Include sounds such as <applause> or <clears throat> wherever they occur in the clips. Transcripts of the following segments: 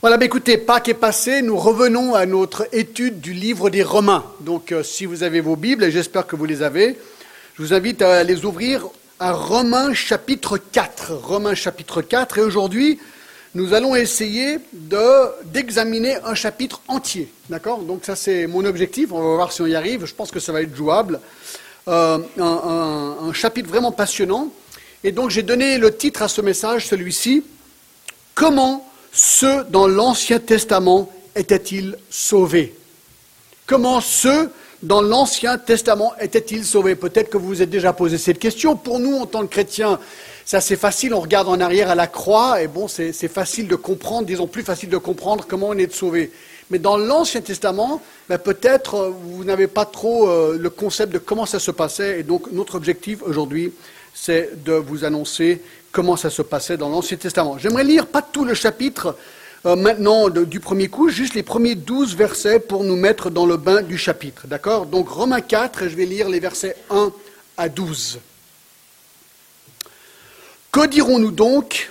Voilà, bah écoutez, Pâques est passé, nous revenons à notre étude du livre des Romains. Donc euh, si vous avez vos Bibles, et j'espère que vous les avez, je vous invite à les ouvrir à Romains chapitre 4. Romains chapitre 4, et aujourd'hui, nous allons essayer d'examiner un chapitre entier. D'accord? Donc ça c'est mon objectif, on va voir si on y arrive, je pense que ça va être jouable. Euh, un chapitre vraiment passionnant. Et donc j'ai donné le titre à ce message, celui-ci, Comment ceux dans l'Ancien Testament étaient-ils sauvés? Comment ceux dans l'Ancien Testament étaient-ils sauvés? Peut-être que vous vous êtes déjà posé cette question. Pour nous, en tant que chrétiens, c'est assez facile. On regarde en arrière à la croix, et bon, c'est facile de comprendre, disons plus facile de comprendre comment on est sauvé. Mais dans l'Ancien Testament, ben, peut-être euh, vous n'avez pas trop euh, le concept de comment ça se passait. Et donc, notre objectif aujourd'hui, c'est de vous annoncer comment ça se passait dans l'Ancien Testament. J'aimerais lire pas tout le chapitre euh, maintenant du premier coup, juste les premiers douze versets pour nous mettre dans le bain du chapitre. D'accord? Donc Romains 4, je vais lire les versets 1 à 12. Que dirons-nous donc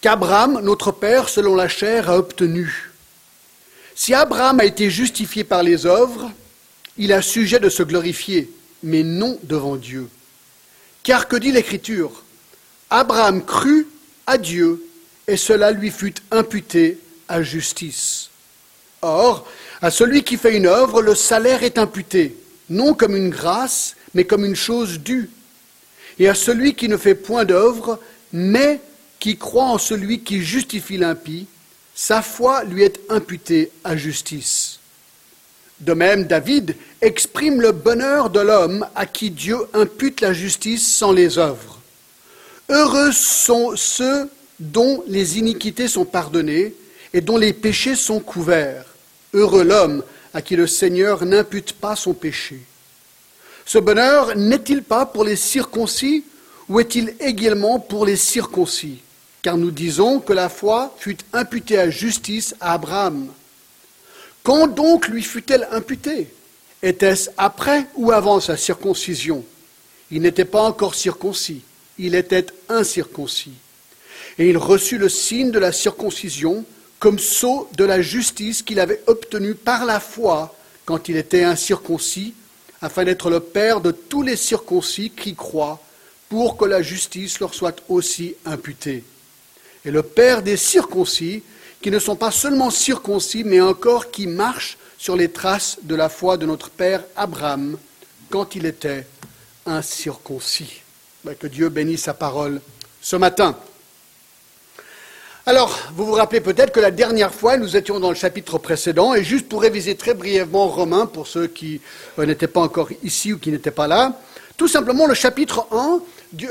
qu'Abraham, notre Père, selon la chair, a obtenu? Si Abraham a été justifié par les œuvres, il a sujet de se glorifier, mais non devant Dieu. Car que dit l'Écriture? Abraham crut à Dieu et cela lui fut imputé à justice. Or, à celui qui fait une œuvre, le salaire est imputé, non comme une grâce, mais comme une chose due. Et à celui qui ne fait point d'œuvre, mais qui croit en celui qui justifie l'impie, sa foi lui est imputée à justice. De même, David exprime le bonheur de l'homme à qui Dieu impute la justice sans les œuvres. Heureux sont ceux dont les iniquités sont pardonnées et dont les péchés sont couverts. Heureux l'homme à qui le Seigneur n'impute pas son péché. Ce bonheur n'est-il pas pour les circoncis ou est-il également pour les circoncis? Car nous disons que la foi fut imputée à justice à Abraham. Quand donc lui fut-elle imputée? Était-ce après ou avant sa circoncision? Il n'était pas encore circoncis il était incirconcis. Et il reçut le signe de la circoncision comme sceau de la justice qu'il avait obtenu par la foi quand il était incirconcis, afin d'être le Père de tous les circoncis qui croient, pour que la justice leur soit aussi imputée. Et le Père des circoncis, qui ne sont pas seulement circoncis, mais encore qui marchent sur les traces de la foi de notre Père Abraham, quand il était incirconcis. Ben, que Dieu bénisse sa parole ce matin. Alors, vous vous rappelez peut-être que la dernière fois, nous étions dans le chapitre précédent, et juste pour réviser très brièvement Romain, pour ceux qui euh, n'étaient pas encore ici ou qui n'étaient pas là, tout simplement le chapitre 1,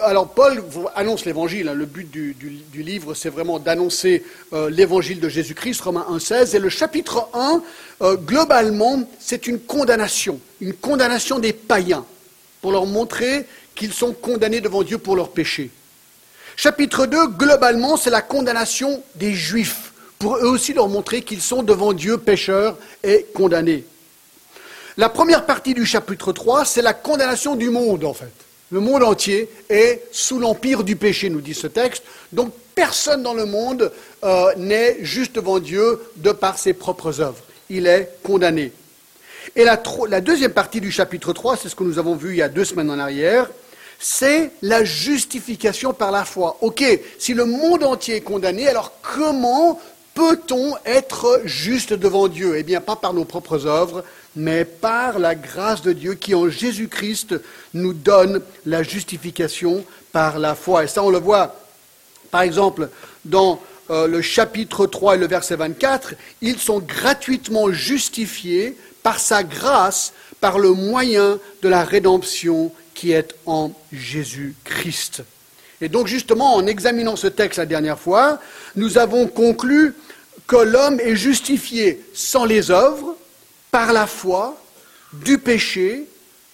alors Paul annonce l'évangile, hein. le but du, livre c'est vraiment d'annoncer euh, l'évangile de Jésus-Christ, Romains 1.16, et le chapitre 1, euh, globalement, c'est une condamnation, une condamnation des païens, pour leur montrer qu'ils sont condamnés devant Dieu pour leurs péchés. Chapitre 2, globalement, c'est la condamnation des Juifs, pour eux aussi leur montrer qu'ils sont devant Dieu pécheurs et condamnés. La première partie du chapitre 3, c'est la condamnation du monde, en fait. Le monde entier est sous l'empire du péché, nous dit ce texte. Donc personne dans le monde euh, n'est juste devant Dieu de par ses propres œuvres. Il est condamné. Et la, la deuxième partie du chapitre 3, c'est ce que nous avons vu il y a deux semaines en arrière, c'est la justification par la foi. Ok, si le monde entier est condamné, alors comment peut-on être juste devant Dieu? Eh bien, pas par nos propres œuvres, mais par la grâce de Dieu qui, en Jésus-Christ, nous donne la justification par la foi. Et ça, on le voit, par exemple, dans euh, le chapitre 3 et le verset 24, ils sont gratuitement justifiés par sa grâce, par le moyen de la rédemption qui est en Jésus-Christ. Et donc justement, en examinant ce texte la dernière fois, nous avons conclu que l'homme est justifié sans les œuvres, par la foi, du péché,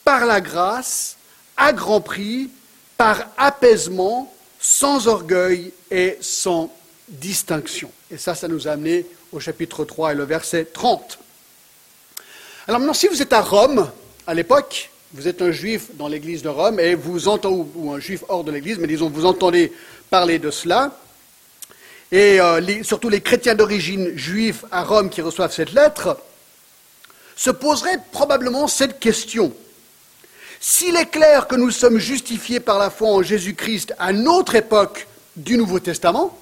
par la grâce, à grand prix, par apaisement, sans orgueil et sans distinction. Et ça, ça nous a amené au chapitre 3 et le verset 30. Alors maintenant, si vous êtes à Rome, à l'époque, vous êtes un juif dans l'église de Rome et vous entendez, ou un juif hors de l'église, mais disons, vous entendez parler de cela, et euh, surtout les chrétiens d'origine juive à Rome qui reçoivent cette lettre, se poseraient probablement cette question. S'il est clair que nous sommes justifiés par la foi en Jésus-Christ à notre époque du Nouveau Testament,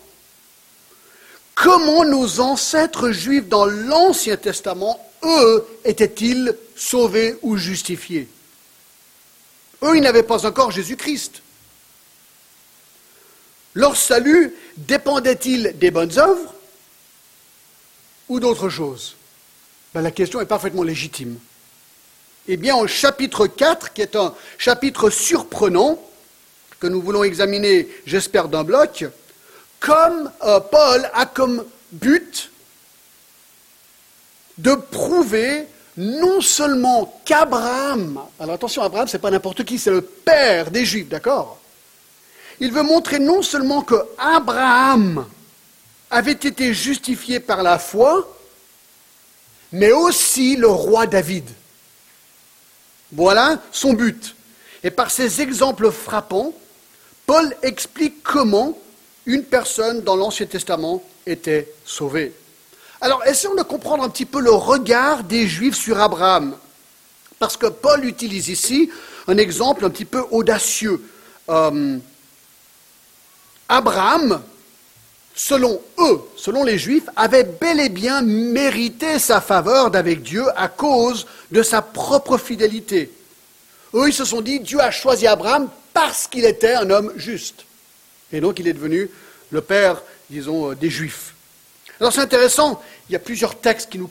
comment nos ancêtres juifs dans l'Ancien Testament, eux, étaient-ils sauvés ou justifiés? Eux, ils n'avaient pas encore Jésus-Christ. Leur salut dépendait-il des bonnes œuvres ou d'autre chose ben, La question est parfaitement légitime. Eh bien, au chapitre 4, qui est un chapitre surprenant, que nous voulons examiner, j'espère, d'un bloc, comme euh, Paul a comme but de prouver non seulement qu'Abraham, alors attention, Abraham, ce n'est pas n'importe qui, c'est le père des Juifs, d'accord? Il veut montrer non seulement que Abraham avait été justifié par la foi, mais aussi le roi David. Voilà son but. Et par ces exemples frappants, Paul explique comment une personne dans l'Ancien Testament était sauvée. Alors, essayons de comprendre un petit peu le regard des Juifs sur Abraham. Parce que Paul utilise ici un exemple un petit peu audacieux. Euh, Abraham, selon eux, selon les Juifs, avait bel et bien mérité sa faveur d'avec Dieu à cause de sa propre fidélité. Eux, ils se sont dit, Dieu a choisi Abraham parce qu'il était un homme juste. Et donc, il est devenu le père, disons, euh, des Juifs. Alors, c'est intéressant, il y a plusieurs textes qui nous,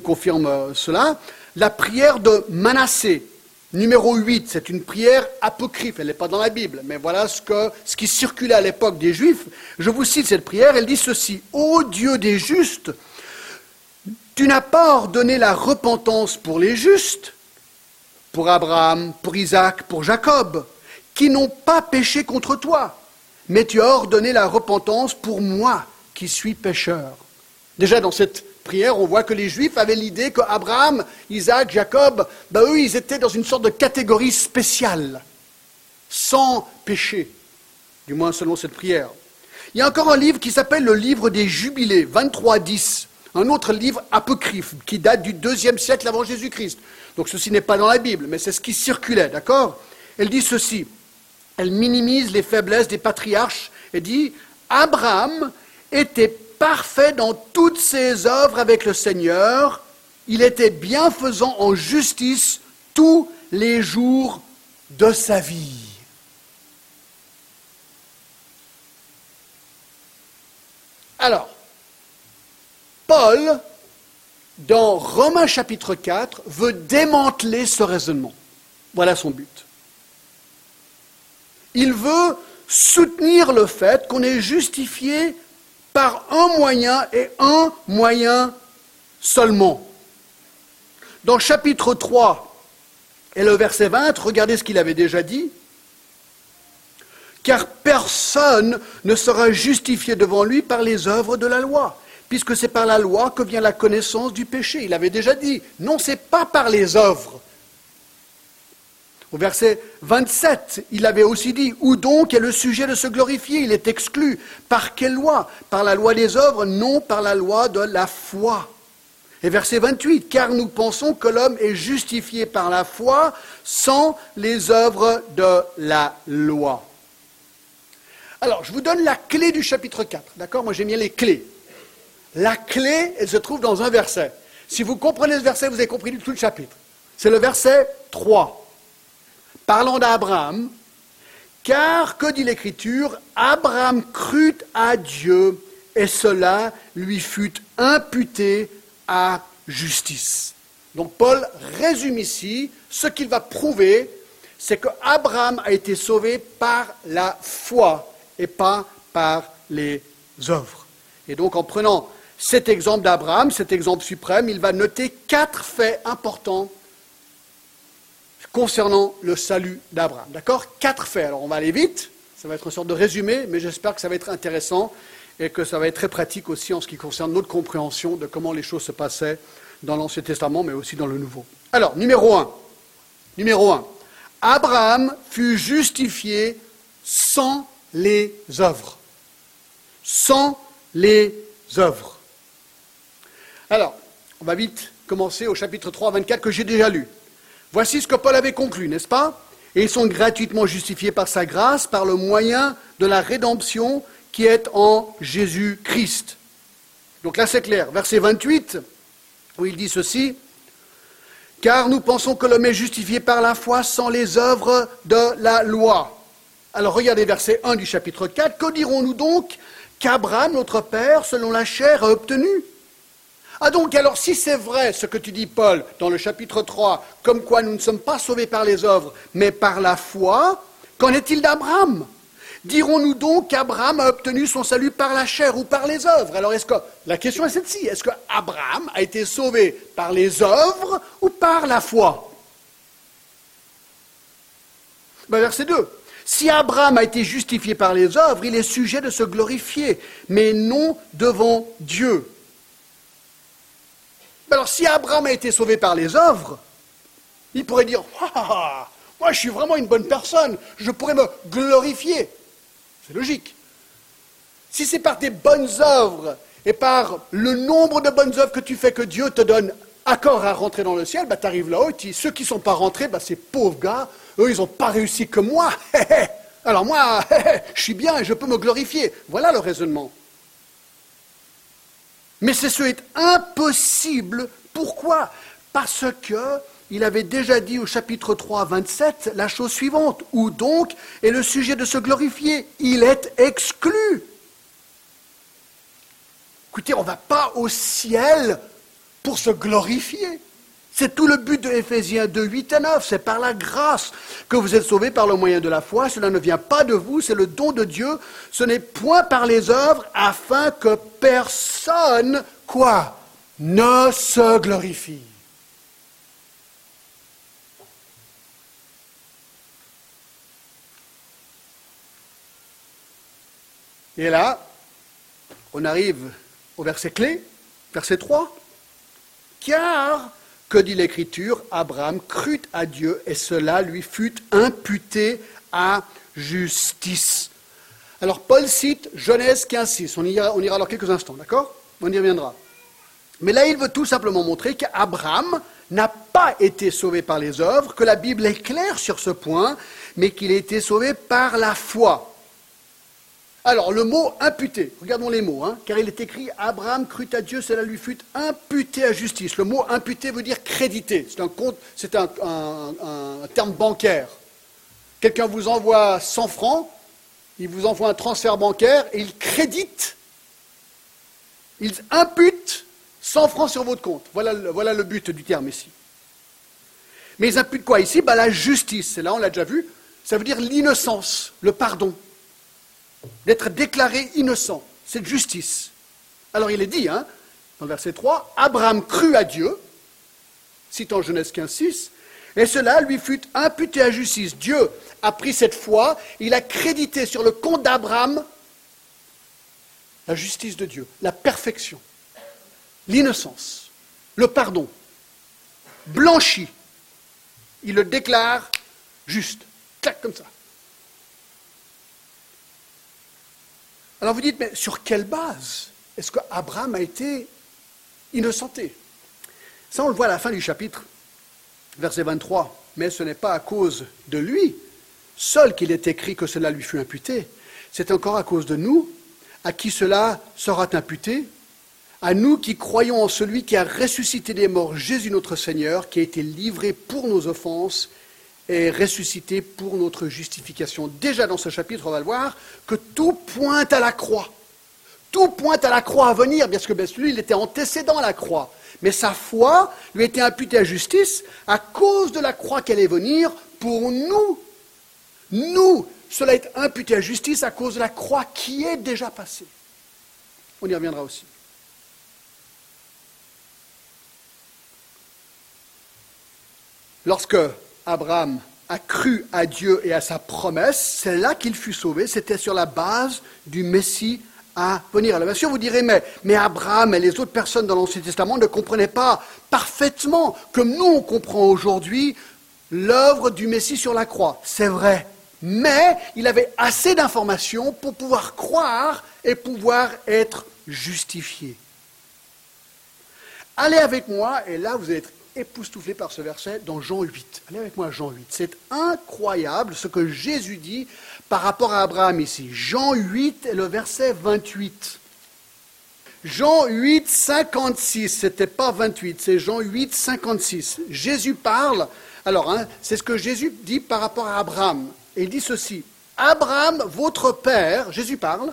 confirment euh, cela. La prière de Manassé, Numéro 8, c'est une prière apocryphe, elle n'est pas dans la Bible, mais voilà ce qui circulait à l'époque des Juifs. Je vous cite cette prière, elle dit ceci, Ô Dieu des justes, tu n'as pas ordonné la repentance pour les justes, pour Abraham, pour Isaac, pour Jacob, qui n'ont pas péché contre toi, mais tu as ordonné la repentance pour moi, qui suis pécheur. Déjà dans cette prière, on voit que les Juifs avaient l'idée qu'Abraham, Isaac, Jacob, ben eux, ils étaient dans une sorte de catégorie spéciale, sans péché, du moins selon cette prière. Il y a encore un livre qui s'appelle le livre des Jubilés, 23-10, un autre livre apocryphe qui date du deuxième siècle avant Jésus-Christ. Donc ceci n'est pas dans la Bible, mais c'est ce qui circulait, d'accord? Elle dit ceci, elle minimise les faiblesses des patriarches et dit, Abraham était parfait dans toutes ses œuvres avec le Seigneur. Il était bienfaisant en justice tous les jours de sa vie. Alors, Paul, dans Romains chapitre 4, veut démanteler ce raisonnement. Voilà son but. Il veut soutenir le fait qu'on est justifié par un moyen et un moyen seulement. Dans chapitre 3 et le verset 20, regardez ce qu'il avait déjà dit. Car personne ne sera justifié devant lui par les œuvres de la loi, puisque c'est par la loi que vient la connaissance du péché. Il avait déjà dit, non, c'est pas par les œuvres, au verset 27, il avait aussi dit, où donc est le sujet de se glorifier? Il est exclu. Par quelle loi? Par la loi des œuvres, non par la loi de la foi. Et verset 28, car nous pensons que l'homme est justifié par la foi sans les œuvres de la loi. Alors, je vous donne la clé du chapitre 4, d'accord? Moi, j'ai mis les clés. La clé, elle se trouve dans un verset. Si vous comprenez ce verset, vous avez compris tout le chapitre. C'est le verset 3. Parlons d'Abraham, car, que dit l'Écriture, Abraham crut à Dieu et cela lui fut imputé à justice. Donc Paul résume ici ce qu'il va prouver, c'est que Abraham a été sauvé par la foi et pas par les œuvres. Et donc en prenant cet exemple d'Abraham, cet exemple suprême, il va noter quatre faits importants concernant le salut d'Abraham. D'accord Quatre faits. Alors on va aller vite, ça va être une sorte de résumé, mais j'espère que ça va être intéressant et que ça va être très pratique aussi en ce qui concerne notre compréhension de comment les choses se passaient dans l'Ancien Testament, mais aussi dans le Nouveau. Alors, numéro un. Numéro un. Abraham fut justifié sans les œuvres. Sans les œuvres. Alors, on va vite commencer au chapitre 3, 24 que j'ai déjà lu. Voici ce que Paul avait conclu, n'est-ce pas? Et ils sont gratuitement justifiés par sa grâce, par le moyen de la rédemption qui est en Jésus-Christ. Donc là, c'est clair. Verset 28, où il dit ceci. Car nous pensons que l'homme est justifié par la foi sans les œuvres de la loi. Alors regardez verset 1 du chapitre 4. Que dirons-nous donc qu'Abraham, notre Père, selon la chair, a obtenu ah donc, alors si c'est vrai ce que tu dis, Paul, dans le chapitre 3, comme quoi nous ne sommes pas sauvés par les œuvres, mais par la foi, qu'en est-il d'Abraham? Dirons-nous donc qu'Abraham a obtenu son salut par la chair ou par les œuvres? Alors est-ce que la question est celle-ci Est-ce que Abraham a été sauvé par les œuvres ou par la foi? Ben, Verset 2. Si Abraham a été justifié par les œuvres, il est sujet de se glorifier, mais non devant Dieu. Alors si Abraham a été sauvé par les œuvres, il pourrait dire <laughs> ah, ah, ah, Moi je suis vraiment une bonne personne, je pourrais me glorifier. C'est logique. Si c'est par tes bonnes œuvres et par le nombre de bonnes œuvres que tu fais que Dieu te donne accord à rentrer dans le ciel, bah, tu arrives là-haut ceux qui ne sont pas rentrés, bah, ces pauvres gars, eux, ils n'ont pas réussi que moi. <laughs> Alors moi, <laughs> je suis bien et je peux me glorifier. Voilà le raisonnement. Mais ce est impossible. Pourquoi? Parce que il avait déjà dit au chapitre 3, 27 la chose suivante, où donc est le sujet de se glorifier? Il est exclu. Écoutez, on ne va pas au ciel pour se glorifier. C'est tout le but de Éphésiens 2, 8 et 9. C'est par la grâce que vous êtes sauvés par le moyen de la foi. Cela ne vient pas de vous, c'est le don de Dieu. Ce n'est point par les œuvres afin que personne, quoi, ne se glorifie. Et là, on arrive au verset clé, verset 3. Car que dit l'Écriture? Abraham crut à Dieu et cela lui fut imputé à justice. Alors Paul cite Genèse 15.6. On, on ira dans quelques instants, d'accord? On y reviendra. Mais là, il veut tout simplement montrer qu'Abraham n'a pas été sauvé par les œuvres, que la Bible est claire sur ce point, mais qu'il a été sauvé par la foi. Alors, le mot imputé, regardons les mots, hein, car il est écrit Abraham crut à Dieu, cela lui fut imputé à justice. Le mot imputé veut dire crédité. C'est un, compte, c'est un, terme bancaire. Quelqu'un vous envoie 100 francs, il vous envoie un transfert bancaire et il crédite, il impute 100 francs sur votre compte. Voilà, le but du terme ici. Mais ils imputent quoi ici? Bah, La justice. C'est là, on l'a déjà vu. Ça veut dire l'innocence, le pardon d'être déclaré innocent. C'est justice. Alors il est dit, hein, dans le verset 3, Abraham crut à Dieu, citant Genèse 15, 6, et cela lui fut imputé à justice. Dieu a pris cette foi, il a crédité sur le compte d'Abraham la justice de Dieu, la perfection, l'innocence, le pardon, blanchi. Il le déclare juste, clac comme ça. Alors vous dites, mais sur quelle base est-ce qu'Abraham a été innocenté? Ça, on le voit à la fin du chapitre, verset 23. Mais ce n'est pas à cause de lui seul qu'il est écrit que cela lui fut imputé. C'est encore à cause de nous, à qui cela sera imputé, à nous qui croyons en celui qui a ressuscité des morts, Jésus notre Seigneur, qui a été livré pour nos offenses est ressuscité pour notre justification. Déjà dans ce chapitre, on va le voir, que tout pointe à la croix. Tout pointe à la croix à venir, parce que lui, il était antécédent à la croix. Mais sa foi lui a été imputée à justice à cause de la croix qu'elle est venir pour nous. Nous, cela est imputé à justice à cause de la croix qui est déjà passée. On y reviendra aussi. Lorsque Abraham a cru à Dieu et à sa promesse, c'est là qu'il fut sauvé, c'était sur la base du Messie à venir. Alors bien sûr, vous direz, mais, mais Abraham et les autres personnes dans l'Ancien Testament ne comprenaient pas parfaitement, comme nous on comprend aujourd'hui, l'œuvre du Messie sur la croix. C'est vrai. Mais il avait assez d'informations pour pouvoir croire et pouvoir être justifié. Allez avec moi, et là vous allez être époustouflé par ce verset dans Jean 8. Allez avec moi Jean 8. C'est incroyable ce que Jésus dit par rapport à Abraham ici. Jean 8 et le verset 28. Jean 8, 56, c'était pas 28, c'est Jean 8, 56. Jésus parle, alors hein, c'est ce que Jésus dit par rapport à Abraham. Il dit ceci, Abraham, votre père, Jésus parle,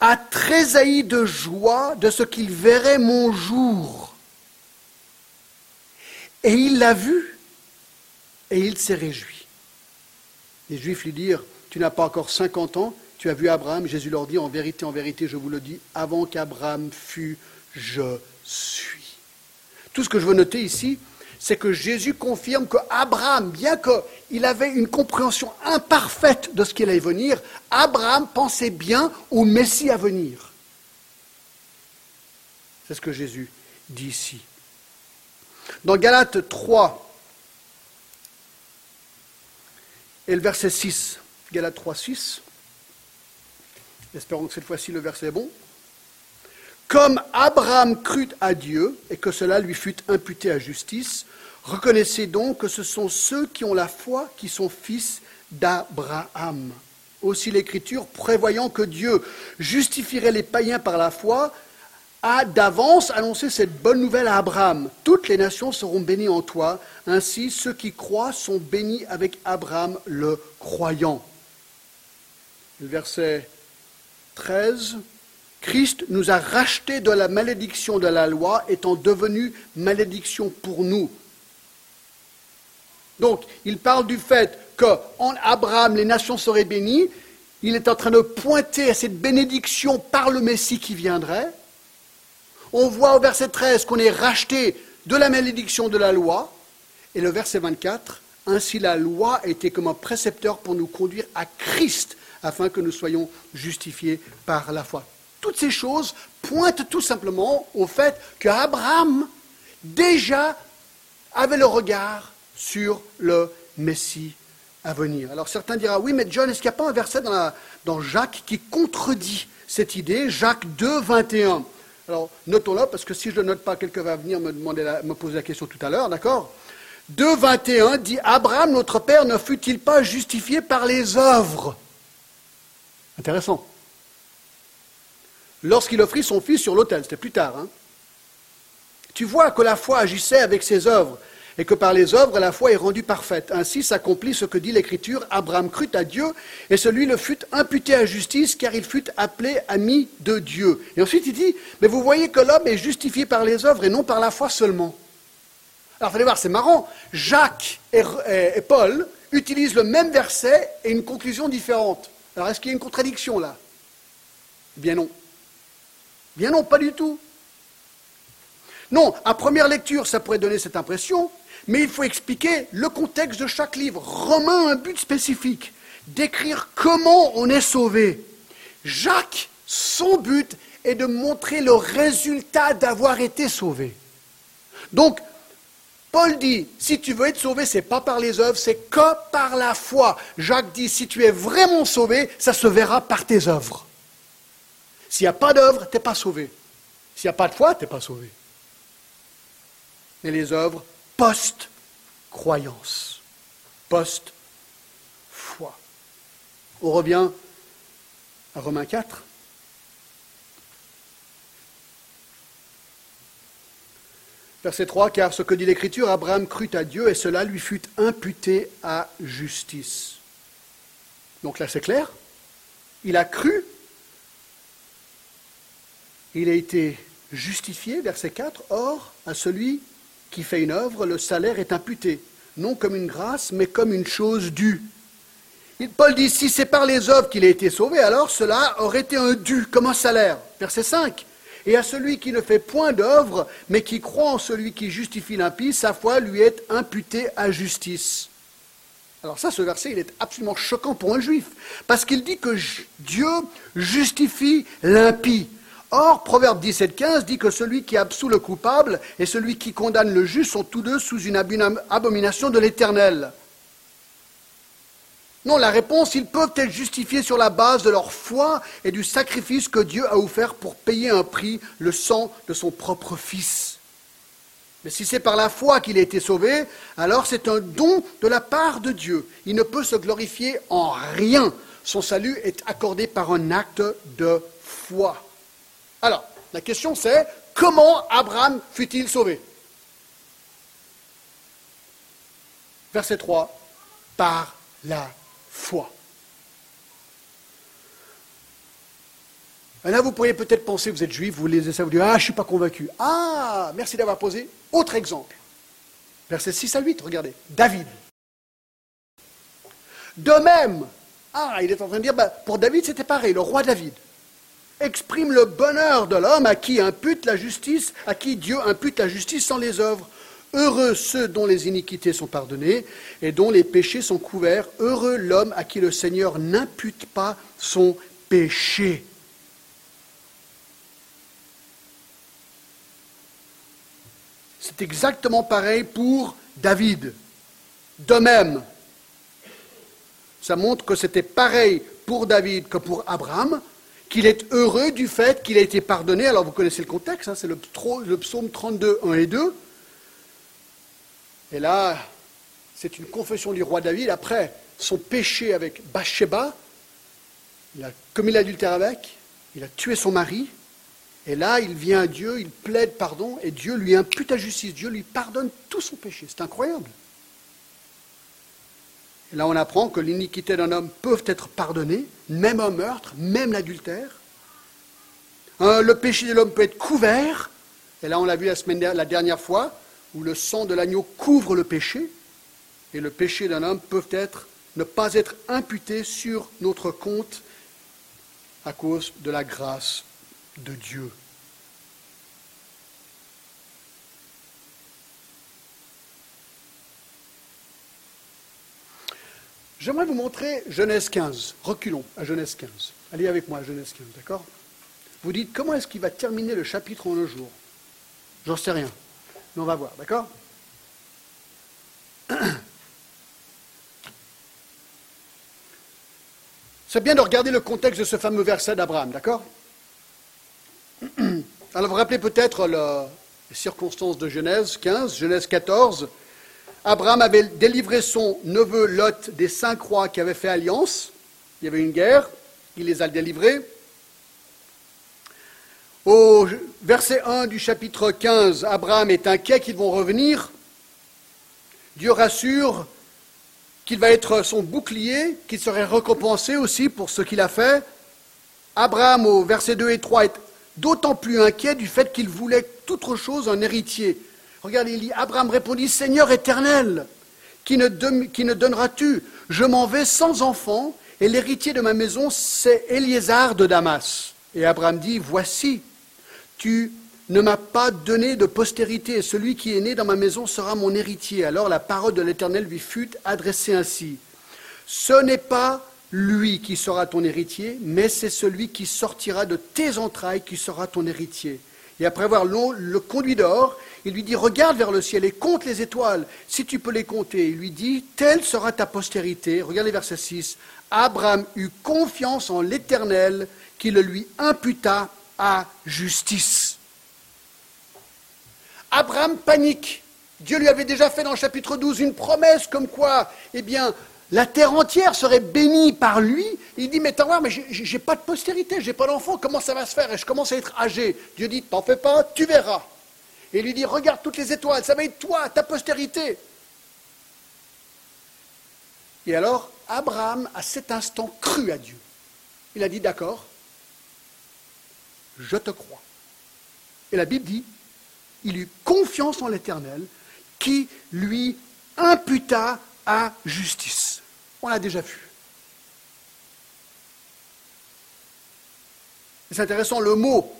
a tressailli de joie de ce qu'il verrait mon jour. Et il l'a vu, et il s'est réjoui. Les Juifs lui dirent, tu n'as pas encore 50 ans, tu as vu Abraham, Jésus leur dit, en vérité, en vérité, je vous le dis, avant qu'Abraham fût, je suis. Tout ce que je veux noter ici, c'est que Jésus confirme que Abraham, bien qu'il avait une compréhension imparfaite de ce qu'il allait venir, Abraham pensait bien au Messie à venir. C'est ce que Jésus dit ici. Dans Galates 3 et le verset 6, Galates 3, 6, espérons que cette fois-ci le verset est bon. Comme Abraham crut à Dieu et que cela lui fut imputé à justice, reconnaissez donc que ce sont ceux qui ont la foi qui sont fils d'Abraham. Aussi l'Écriture, prévoyant que Dieu justifierait les païens par la foi, a d'avance annoncé cette bonne nouvelle à Abraham. Toutes les nations seront bénies en toi. Ainsi, ceux qui croient sont bénis avec Abraham le croyant. Le verset 13. Christ nous a rachetés de la malédiction de la loi, étant devenu malédiction pour nous. Donc, il parle du fait qu'en Abraham, les nations seraient bénies. Il est en train de pointer à cette bénédiction par le Messie qui viendrait. On voit au verset 13 qu'on est racheté de la malédiction de la loi. Et le verset 24, ainsi la loi était comme un précepteur pour nous conduire à Christ, afin que nous soyons justifiés par la foi. Toutes ces choses pointent tout simplement au fait qu'Abraham déjà avait le regard sur le Messie à venir. Alors certains diront, oui, mais John, est-ce qu'il n'y a pas un verset dans, dans Jacques qui contredit cette idée? Jacques 2, 21. Alors, notons-le, parce que si je ne note pas, quelqu'un va venir me poser la question tout à l'heure, d'accord? 2, 21 dit Abraham, notre père, ne fut-il pas justifié par les œuvres? Intéressant. Lorsqu'il offrit son fils sur l'autel, c'était plus tard. Hein tu vois que la foi agissait avec ses œuvres et que par les œuvres, la foi est rendue parfaite. Ainsi s'accomplit ce que dit l'Écriture, Abraham crut à Dieu, et celui le fut imputé à justice, car il fut appelé ami de Dieu. Et ensuite il dit, mais vous voyez que l'homme est justifié par les œuvres et non par la foi seulement. Alors, vous allez voir, c'est marrant. Jacques et, et, Paul utilisent le même verset et une conclusion différente. Alors, est-ce qu'il y a une contradiction là? Bien non. Bien non, pas du tout. Non, à première lecture, ça pourrait donner cette impression, mais il faut expliquer le contexte de chaque livre. Romain a un but spécifique, d'écrire comment on est sauvé. Jacques, son but est de montrer le résultat d'avoir été sauvé. Donc, Paul dit, si tu veux être sauvé, c'est pas par les œuvres, c'est que par la foi. Jacques dit, si tu es vraiment sauvé, ça se verra par tes œuvres. S'il n'y a pas d'œuvre, tu n'es pas sauvé. S'il n'y a pas de foi, tu n'es pas sauvé. Mais les œuvres post-croyance, post-foi. On revient à Romains 4. Verset 3, car ce que dit l'Écriture, Abraham crut à Dieu et cela lui fut imputé à justice. Donc là, c'est clair. Il a cru. Il a été justifié, verset 4. Or, à celui qui fait une œuvre, le salaire est imputé, non comme une grâce, mais comme une chose due. Paul dit, si c'est par les œuvres qu'il a été sauvé, alors cela aurait été un dû, comme un salaire. Verset 5. Et à celui qui ne fait point d'œuvre, mais qui croit en celui qui justifie l'impie, sa foi lui est imputée à justice. Alors ça, ce verset, il est absolument choquant pour un juif, parce qu'il dit que Dieu justifie l'impie. Or, Proverbe 17,15 dit que celui qui absout le coupable et celui qui condamne le juste sont tous deux sous une abomination de l'Éternel. Non, la réponse, ils peuvent être justifiés sur la base de leur foi et du sacrifice que Dieu a offert pour payer un prix, le sang de son propre Fils. Mais si c'est par la foi qu'il a été sauvé, alors c'est un don de la part de Dieu. Il ne peut se glorifier en rien. Son salut est accordé par un acte de foi. Alors, la question c'est, comment Abraham fut-il sauvé? Verset 3, par la foi. Là, vous pourriez peut-être penser, vous êtes juif, vous lisez ça, vous dites, ah, je ne suis pas convaincu. Ah, merci d'avoir posé. Autre exemple. Verset 6 à 8, regardez. David. De même, ah, il est en train de dire, bah, pour David, c'était pareil, le roi David exprime le bonheur de l'homme à qui impute la justice, à qui Dieu impute la justice sans les œuvres. Heureux ceux dont les iniquités sont pardonnées et dont les péchés sont couverts. Heureux l'homme à qui le Seigneur n'impute pas son péché. C'est exactement pareil pour David. De même, ça montre que c'était pareil pour David que pour Abraham, qu'il est heureux du fait qu'il a été pardonné. Alors vous connaissez le contexte, hein, c'est le, psaume 32, 1 et 2. Et là, c'est une confession du roi David après son péché avec Bathsheba. Il a commis l'adultère avec, il a tué son mari. Et là, il vient à Dieu, il plaide pardon, et Dieu lui impute la justice. Dieu lui pardonne tout son péché. C'est incroyable. Et là, on apprend que l'iniquité d'un homme peut être pardonnée, même un meurtre, même l'adultère. le péché de l'homme peut être couvert. Et là, on l'a vu la, semaine, la dernière fois, où le sang de l'agneau couvre le péché, et le péché d'un homme peut être, ne pas être imputé sur notre compte à cause de la grâce de Dieu. J'aimerais vous montrer Genèse 15. Reculons à Genèse 15. Allez avec moi à Genèse 15, d'accord? Vous dites, comment est-ce qu'il va terminer le chapitre en un jour? J'en sais rien on va voir, d'accord? <clears throat> C'est bien de regarder le contexte de ce fameux verset d'Abraham, d'accord <clears throat> Alors vous rappelez peut-être les circonstances de Genèse 15, Genèse 14. Abraham avait délivré son neveu Lot des cinq rois qui avaient fait alliance. Il y avait une guerre, il les a délivrés. Au verset 1 du chapitre 15, Abraham est inquiet qu'ils vont revenir. Dieu rassure qu'il va être son bouclier, qu'il serait récompensé aussi pour ce qu'il a fait. Abraham, au verset 2 et 3, est d'autant plus inquiet du fait qu'il voulait toute autre chose, un héritier. Regardez, il dit, Abraham répondit, Seigneur éternel, qui ne, qui ne donneras-tu Je m'en vais sans enfant, et l'héritier de ma maison, c'est Éliésar de Damas. Et Abraham dit, Voici, tu ne m'as pas donné de postérité, et celui qui est né dans ma maison sera mon héritier. Alors la parole de l'Éternel lui fut adressée ainsi. Ce n'est pas lui qui sera ton héritier, mais c'est celui qui sortira de tes entrailles qui sera ton héritier. Et après avoir le conduit dehors, il lui dit, regarde vers le ciel et compte les étoiles, si tu peux les compter. Il lui dit, telle sera ta postérité. Regardez verset 6. Abraham eut confiance en l'Éternel qui le lui imputa à justice. Abraham panique. Dieu lui avait déjà fait dans le chapitre 12 une promesse comme quoi, eh bien, la terre entière serait bénie par lui. Il dit, mais t'as mais j'ai pas de postérité, j'ai pas d'enfant, comment ça va se faire? Et je commence à être âgé. Dieu dit, t'en fais pas, tu verras. Et il lui dit, regarde toutes les étoiles, ça va être toi, ta postérité. Et alors, Abraham, à cet instant, crut à Dieu. Il a dit, d'accord, je te crois. Et la Bible dit, il eut confiance en l'Éternel qui lui imputa à justice. On l'a déjà vu. C'est intéressant, le mot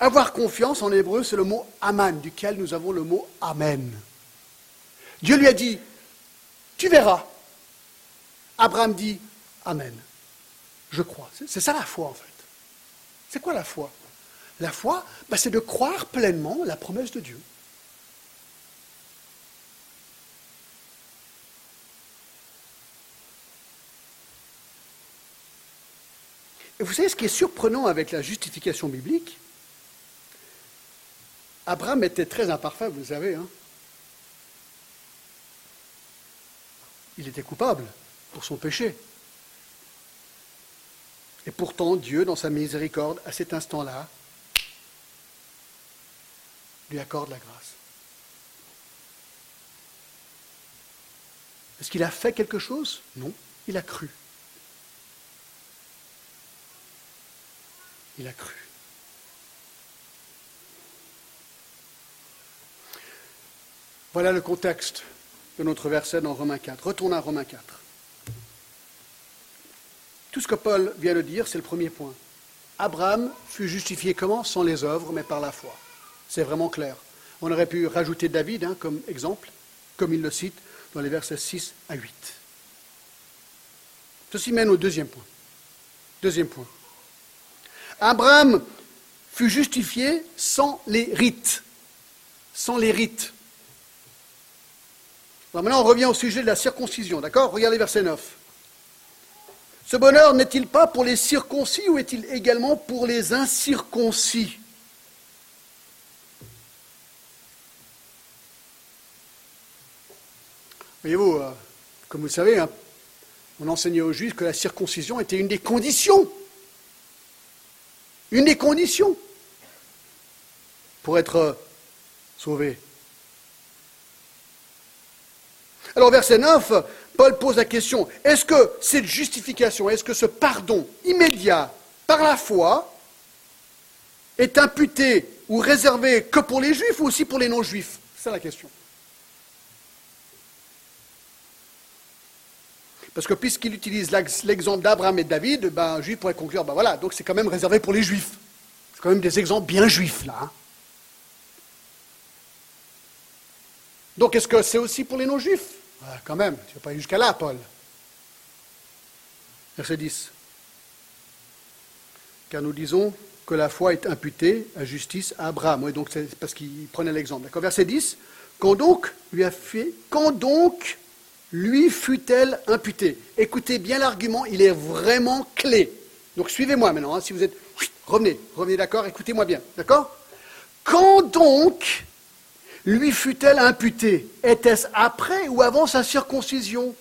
avoir confiance en hébreu, c'est le mot aman, duquel nous avons le mot amen. Dieu lui a dit, tu verras. Abraham dit, amen je crois. C'est ça la foi en fait. C'est quoi la foi? La foi, bah, c'est de croire pleinement la promesse de Dieu. Vous savez ce qui est surprenant avec la justification biblique Abraham était très imparfait, vous le savez. Hein il était coupable pour son péché. Et pourtant, Dieu, dans sa miséricorde, à cet instant-là, lui accorde la grâce. Est-ce qu'il a fait quelque chose? Non, il a cru. Il a cru. Voilà le contexte de notre verset dans Romains 4. Retournons à Romains 4. Tout ce que Paul vient de dire, c'est le premier point. Abraham fut justifié comment? Sans les œuvres, mais par la foi. C'est vraiment clair. On aurait pu rajouter David hein, comme exemple, comme il le cite dans les versets 6 à 8. Ceci mène au deuxième point. Deuxième point. Abraham fut justifié sans les rites. Sans les rites. maintenant, on revient au sujet de la circoncision, d'accord? Regardez verset 9. Ce bonheur n'est-il pas pour les circoncis ou est-il également pour les incirconcis? Voyez-vous, euh, comme vous le savez, hein, on enseignait aux Juifs que la circoncision était une des conditions, une des conditions pour être euh, sauvé. Alors verset 9, Paul pose la question, est-ce que cette justification, est-ce que ce pardon immédiat par la foi est imputé ou réservé que pour les juifs ou aussi pour les non-juifs? C'est la question. Parce que puisqu'il utilise l'exemple d'Abraham et de David, ben, un juif pourrait conclure, ben voilà, donc c'est quand même réservé pour les juifs. C'est quand même des exemples bien juifs, là. Hein. Donc est-ce que c'est aussi pour les non-juifs? Ah, Quand même, tu ne vas pas aller jusqu'à là, Paul. Verset 10. Car nous disons que la foi est imputée à justice à Abraham. Oui, donc c'est parce qu'il prenait l'exemple. Verset 10. Quand donc lui a fait, quand donc lui fut-elle imputée Écoutez bien l'argument, il est vraiment clé. Donc suivez-moi maintenant, hein, si vous êtes... Revenez, revenez d'accord, écoutez-moi bien, d'accord Quand donc lui fut-elle imputée Était-ce après ou avant sa circoncision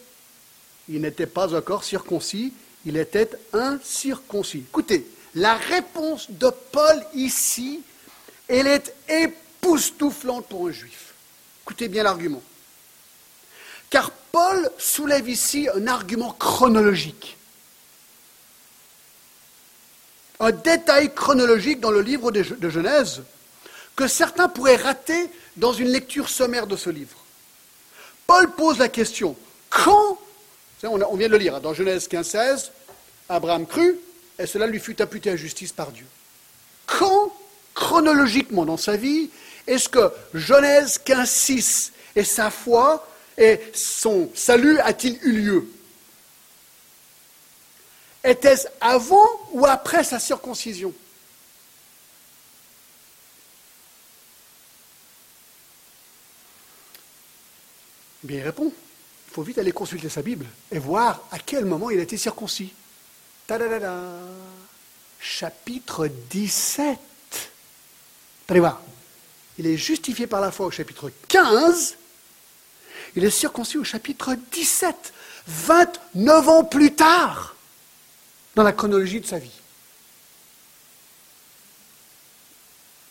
Il n'était pas encore circoncis, il était incirconcis. Écoutez, la réponse de Paul ici, elle est époustouflante pour un juif. Écoutez bien l'argument. Car Paul soulève ici un argument chronologique. Un détail chronologique dans le livre de Genèse que certains pourraient rater dans une lecture sommaire de ce livre. Paul pose la question, quand, on vient de le lire hein, dans Genèse 15-16, Abraham crut et cela lui fut imputé à justice par Dieu. Quand, chronologiquement dans sa vie, est-ce que Genèse 15-6 et sa foi et son salut a-t-il eu lieu? Était-ce avant ou après sa circoncision? Bien, il répond. Il faut vite aller consulter sa Bible et voir à quel moment il a été circoncis. Tadadada. Chapitre 17. Allez voir. Il est justifié par la foi au chapitre 15 il est circoncis au chapitre 17, 29 ans plus tard, dans la chronologie de sa vie.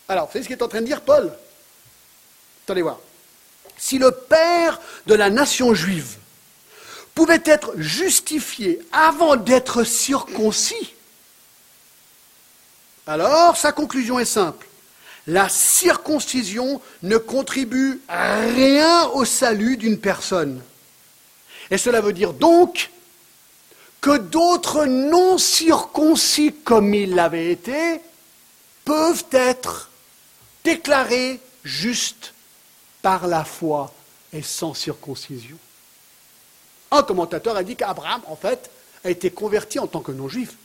Alors, vous savez ce qu'est en train de dire Paul? Attendez voir. Si le père de la nation juive pouvait être justifié avant d'être circoncis, alors sa conclusion est simple la circoncision ne contribue rien au salut d'une personne. Et cela veut dire donc que d'autres non circoncis comme il l'avait été peuvent être déclarés justes par la foi et sans circoncision. Un commentateur a dit qu'Abraham, en fait, a été converti en tant que non-juif.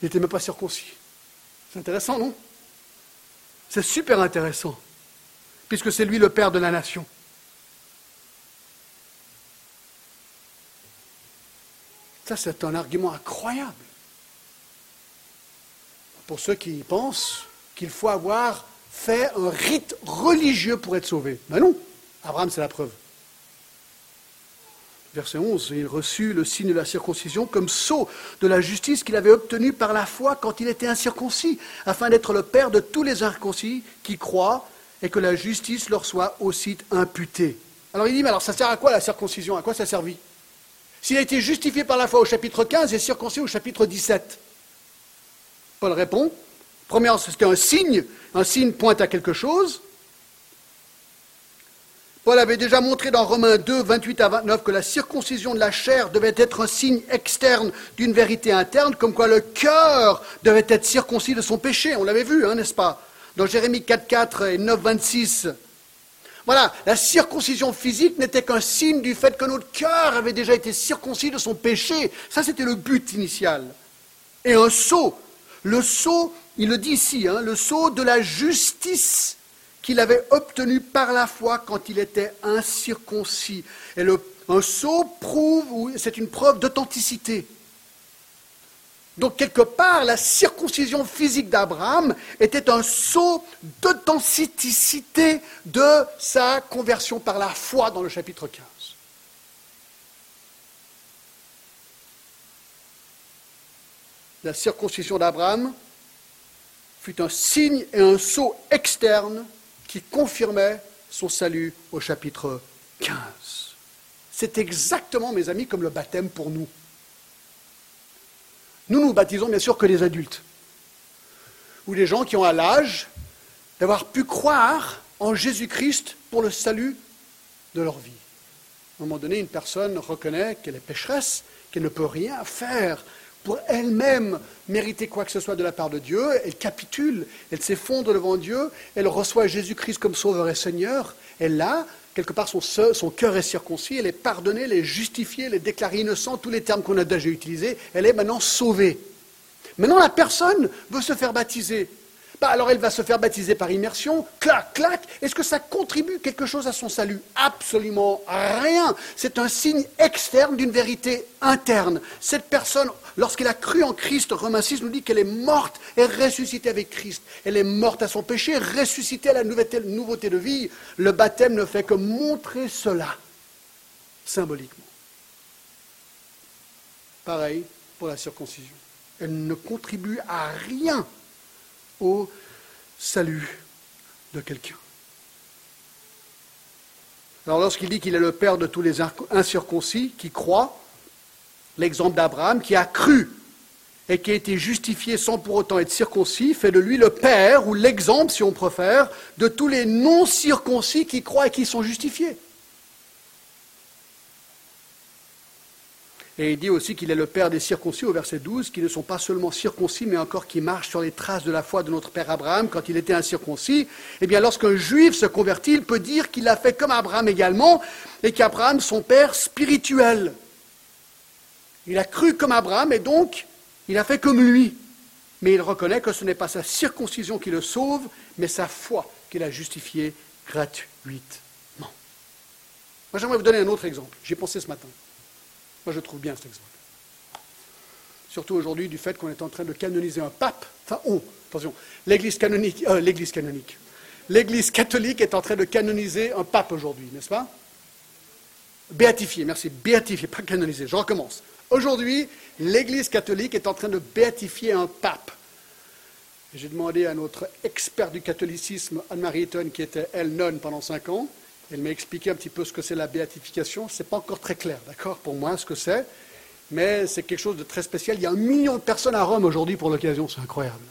Il n'était même pas circoncis. C'est intéressant, non? C'est super intéressant, puisque c'est lui le père de la nation. Ça, c'est un argument incroyable. pour ceux qui pensent qu'il faut avoir fait un rite religieux pour être sauvé. Ben non, Abraham, c'est la preuve. Verset 11, il reçut le signe de la circoncision comme sceau de la justice qu'il avait obtenu par la foi quand il était incirconcis, afin d'être le père de tous les incirconcis qui croient et que la justice leur soit aussi imputée. Alors il dit, mais alors ça sert à quoi la circoncision? À quoi ça servit? S'il a été justifié par la foi au chapitre 15 et circoncis au chapitre 17 Paul répond, premièrement, c'était un signe, un signe pointe à quelque chose, Paul avait déjà montré dans Romains 2, 28 à 29 que la circoncision de la chair devait être un signe externe d'une vérité interne, comme quoi le cœur devait être circoncis de son péché. On l'avait vu, hein, n'est-ce pas? Dans Jérémie 4, 4 et 9, 26. Voilà, la circoncision physique n'était qu'un signe du fait que notre cœur avait déjà été circoncis de son péché. Ça, c'était le but initial. Et un sceau, le sceau, il le dit ici, hein, le sceau de la justice qu'il avait obtenu par la foi quand il était incirconcis. Et un sceau prouve, c'est une preuve d'authenticité. Donc quelque part, la circoncision physique d'Abraham était un sceau d'authenticité de sa conversion par la foi dans le chapitre 15. La circoncision d'Abraham fut un signe et un sceau externe qui confirmait son salut au chapitre 15. C'est exactement, mes amis, comme le baptême pour nous. Nous nous baptisons bien sûr que les adultes, ou les gens qui ont à l'âge d'avoir pu croire en Jésus-Christ pour le salut de leur vie. À un moment donné, une personne reconnaît qu'elle est pécheresse, qu'elle ne peut rien faire pour elle-même mériter quoi que ce soit de la part de Dieu, elle capitule, elle s'effondre devant Dieu, elle reçoit Jésus-Christ comme Sauveur et Seigneur, elle l'a, quelque part son, son cœur est circoncis, elle est pardonnée, elle est justifiée, elle est déclarée innocente, tous les termes qu'on a déjà utilisés, elle est maintenant sauvée. Maintenant, la personne veut se faire baptiser. Bah, alors elle va se faire baptiser par immersion, clac, clac. Est-ce que ça contribue quelque chose à son salut? Absolument rien. C'est un signe externe d'une vérité interne. Cette personne, lorsqu'elle a cru en Christ, Romains 6 nous dit qu'elle est morte et ressuscitée avec Christ. Elle est morte à son péché, ressuscitée à la nouveauté de vie. Le baptême ne fait que montrer cela, symboliquement. Pareil pour la circoncision. Elle ne contribue à rien au salut de quelqu'un. Alors lorsqu'il dit qu'il est le père de tous les incirconcis qui croient, l'exemple d'Abraham qui a cru et qui a été justifié sans pour autant être circoncis, fait de lui le père ou l'exemple, si on préfère, de tous les non-circoncis qui croient et qui sont justifiés. Et il dit aussi qu'il est le Père des circoncis au verset 12, qui ne sont pas seulement circoncis, mais encore qui marchent sur les traces de la foi de notre Père Abraham quand il était incirconcis. Eh bien, lorsqu'un juif se convertit, il peut dire qu'il a fait comme Abraham également, et qu'Abraham, son Père spirituel. Il a cru comme Abraham, et donc, il a fait comme lui. Mais il reconnaît que ce n'est pas sa circoncision qui le sauve, mais sa foi qui l'a justifié gratuitement. Moi, j'aimerais vous donner un autre exemple. J'y ai pensé ce matin. Moi, je trouve bien cet exemple. Surtout aujourd'hui, du fait qu'on est en train de canoniser un pape. Enfin, on, attention, l'Église canonique, euh, l'Église canonique. L'Église catholique est en train de canoniser un pape aujourd'hui, n'est-ce pas? Béatifié, merci, béatifié, pas canoniser. Je recommence. Aujourd'hui, l'Église catholique est en train de béatifier un pape. J'ai demandé à notre expert du catholicisme, Anne-Marie Eton, qui était, elle, nonne pendant cinq ans, elle m'a expliqué un petit peu ce que c'est la béatification. Ce n'est pas encore très clair, d'accord, pour moi, ce que c'est. Mais c'est quelque chose de très spécial. Il y a un million de personnes à Rome aujourd'hui pour l'occasion. C'est incroyable.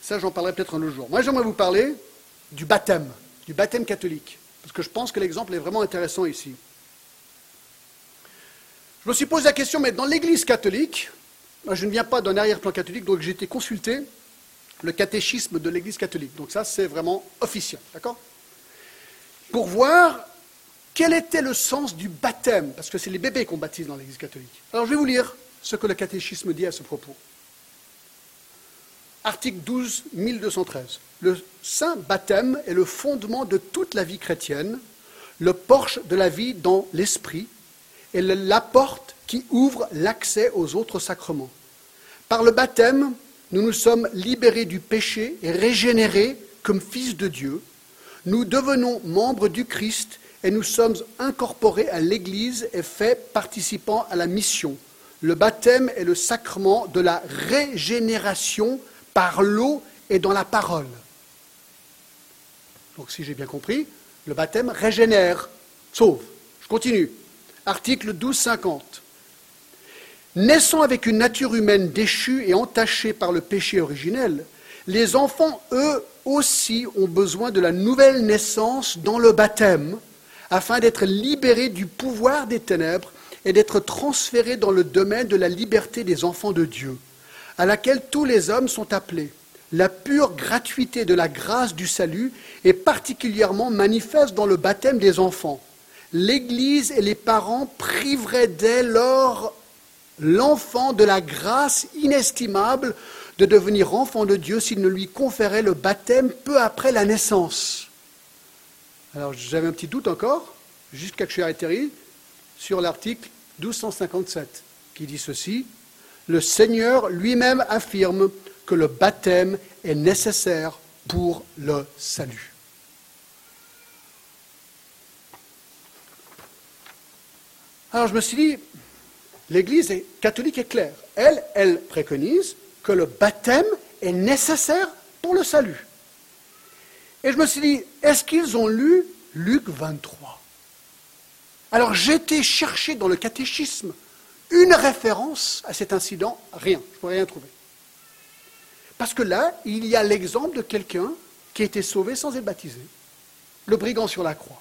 Ça, j'en parlerai peut-être un autre jour. Moi, j'aimerais vous parler du baptême, du baptême catholique. Parce que je pense que l'exemple est vraiment intéressant ici. Je me suis posé la question, mais dans l'Église catholique, je ne viens pas d'un arrière-plan catholique, donc j'ai été consulté le catéchisme de l'Église catholique. Donc ça, c'est vraiment officiel, d'accord? Pour voir quel était le sens du baptême, parce que c'est les bébés qu'on baptise dans l'Église catholique. Alors je vais vous lire ce que le catéchisme dit à ce propos. Article 12, 1213. Le saint baptême est le fondement de toute la vie chrétienne, le porche de la vie dans l'esprit et la porte qui ouvre l'accès aux autres sacrements. Par le baptême, nous nous sommes libérés du péché et régénérés comme fils de Dieu. Nous devenons membres du Christ et nous sommes incorporés à l'Église et faits participants à la mission. Le baptême est le sacrement de la régénération par l'eau et dans la parole. Donc si j'ai bien compris, le baptême régénère, sauve. Je continue. Article 1250. Naissant avec une nature humaine déchue et entachée par le péché originel, les enfants, eux aussi, ont besoin de la nouvelle naissance dans le baptême, afin d'être libérés du pouvoir des ténèbres et d'être transférés dans le domaine de la liberté des enfants de Dieu, à laquelle tous les hommes sont appelés la pure gratuité de la grâce du salut est particulièrement manifeste dans le baptême des enfants. L'Église et les parents priveraient dès lors l'enfant de la grâce inestimable de devenir enfant de Dieu s'il ne lui conférait le baptême peu après la naissance. Alors j'avais un petit doute encore, jusqu'à que je suis atterri, sur l'article 1257, qui dit ceci. Le Seigneur lui-même affirme que le baptême est nécessaire pour le salut. Alors je me suis dit, l'Église catholique est claire. Elle, elle préconise que le baptême est nécessaire pour le salut. Et je me suis dit, est-ce qu'ils ont lu Luc 23 Alors été chercher dans le catéchisme une référence à cet incident, rien, je ne pourrais rien trouver. Parce que là, il y a l'exemple de quelqu'un qui a été sauvé sans être baptisé. Le brigand sur la croix.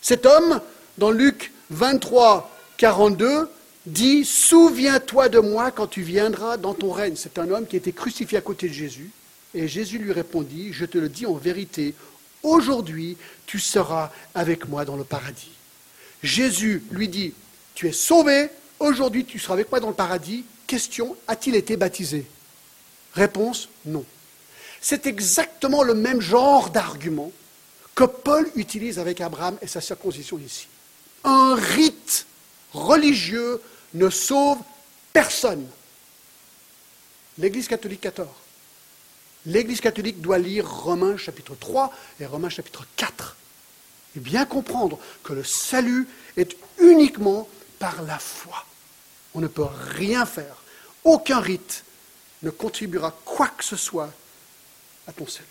Cet homme, dans Luc 23, 42, dit Souviens-toi de moi quand tu viendras dans ton règne. C'est un homme qui a été crucifié à côté de Jésus. Et Jésus lui répondit Je te le dis en vérité, aujourd'hui tu seras avec moi dans le paradis. Jésus lui dit Tu es sauvé, aujourd'hui tu seras avec moi dans le paradis. Question A-t-il été baptisé? Réponse, non. C'est exactement le même genre d'argument que Paul utilise avec Abraham et sa circoncision ici. Un rite religieux ne sauve personne. L'Église catholique a tort. L'Église catholique doit lire Romains chapitre 3 et Romains chapitre 4 et bien comprendre que le salut est uniquement par la foi. On ne peut rien faire. Aucun rite ne contribuera quoi que ce soit à ton salut.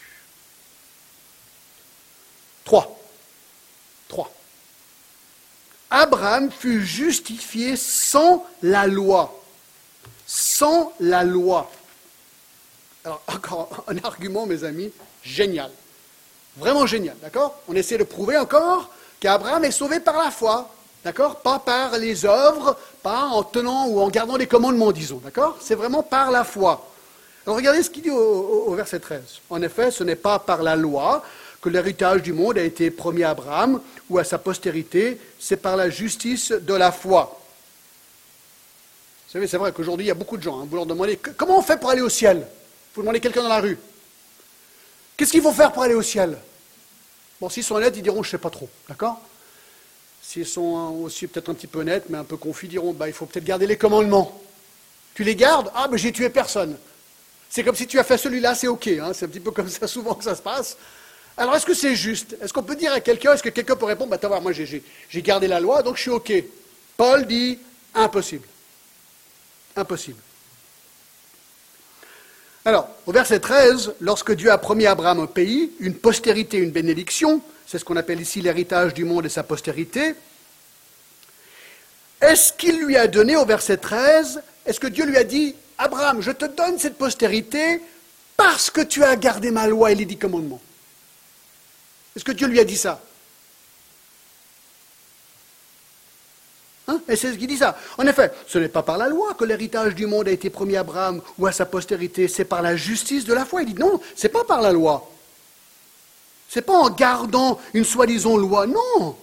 Trois. Trois. Abraham fut justifié sans la loi. Sans la loi. Alors, <laughs> encore un argument, mes amis, génial. Vraiment génial, d'accord? On essaie de prouver encore qu'Abraham est sauvé par la foi. D'accord? Pas par les œuvres, pas en tenant ou en gardant les commandements, disons. D'accord? C'est vraiment par la foi. Alors regardez ce qu'il dit au, verset 13. En effet, ce n'est pas par la loi que l'héritage du monde a été promis à Abraham ou à sa postérité, c'est par la justice de la foi. Vous savez, c'est vrai qu'aujourd'hui, il y a beaucoup de gens, hein, vous leur demandez comment on fait pour aller au ciel? Vous demandez quelqu'un dans la rue. Qu'est-ce qu'il faut faire pour aller au ciel? Bon, s'ils sont honnêtes, ils diront je ne sais pas trop. D'accord? S'ils sont aussi peut-être un petit peu honnêtes, mais un peu confus, ils diront bah, il faut peut-être garder les commandements. Tu les gardes? Ah, mais j'ai tué personne. C'est comme si tu as fait celui-là, c'est OK. Hein, c'est un petit peu comme ça souvent que ça se passe. Alors, est-ce que c'est juste? Est-ce qu'on peut dire à quelqu'un, est-ce que quelqu'un peut répondre bah, voir, moi j'ai gardé la loi, donc je suis OK. Paul dit impossible. Impossible. Alors, au verset 13, lorsque Dieu a promis à Abraham un pays, une postérité, une bénédiction, c'est ce qu'on appelle ici l'héritage du monde et sa postérité. Est-ce qu'il lui a donné au verset 13, est-ce que Dieu lui a dit, Abraham, je te donne cette postérité parce que tu as gardé ma loi et les dix commandements? Est-ce que Dieu lui a dit ça hein et c'est ce qu'il dit ça. En effet, ce n'est pas par la loi que l'héritage du monde a été promis à Abraham ou à sa postérité, c'est par la justice de la foi. Il dit non, c'est pas par la loi. C'est pas en gardant une soi-disant loi, non.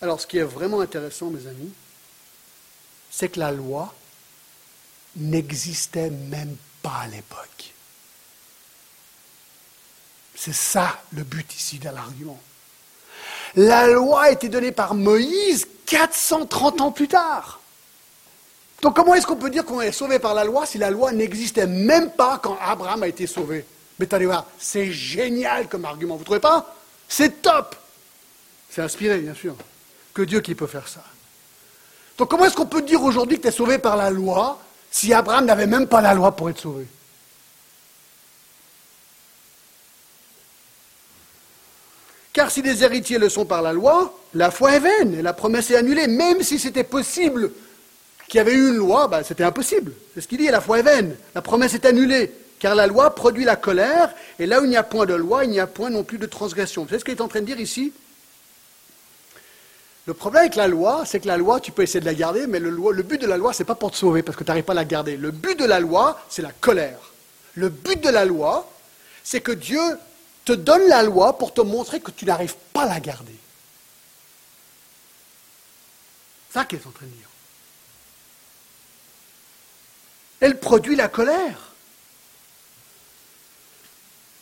Alors, ce qui est vraiment intéressant, mes amis, c'est que la loi n'existait même pas à l'époque. C'est ça le but ici de l'argument. La loi a été donnée par Moïse 430 ans plus tard. Donc comment est-ce qu'on peut dire qu'on est sauvé par la loi si la loi n'existait même pas quand Abraham a été sauvé? Mais voir, c'est génial comme argument, vous ne trouvez pas? C'est top C'est inspiré, bien sûr. Que Dieu qui peut faire ça. Donc comment est-ce qu'on peut dire aujourd'hui que tu es sauvé par la loi si Abraham n'avait même pas la loi pour être sauvé? Car si les héritiers le sont par la loi, la foi est vaine et la promesse est annulée. Même si c'était possible qu'il y avait eu une loi, ben, c'était impossible. C'est ce qu'il dit, la foi est vaine, la promesse est annulée. Car la loi produit la colère, et là où il n'y a point de loi, il n'y a point non plus de transgression. Vous savez ce qu'il est en train de dire ici? Le problème avec la loi, c'est que la loi, tu peux essayer de la garder, mais le, but de la loi, ce n'est pas pour te sauver, parce que tu n'arrives pas à la garder. Le but de la loi, c'est la colère. Le but de la loi, c'est que Dieu te donne la loi pour te montrer que tu n'arrives pas à la garder. C'est ça qu'il est en train de dire. Elle produit la colère.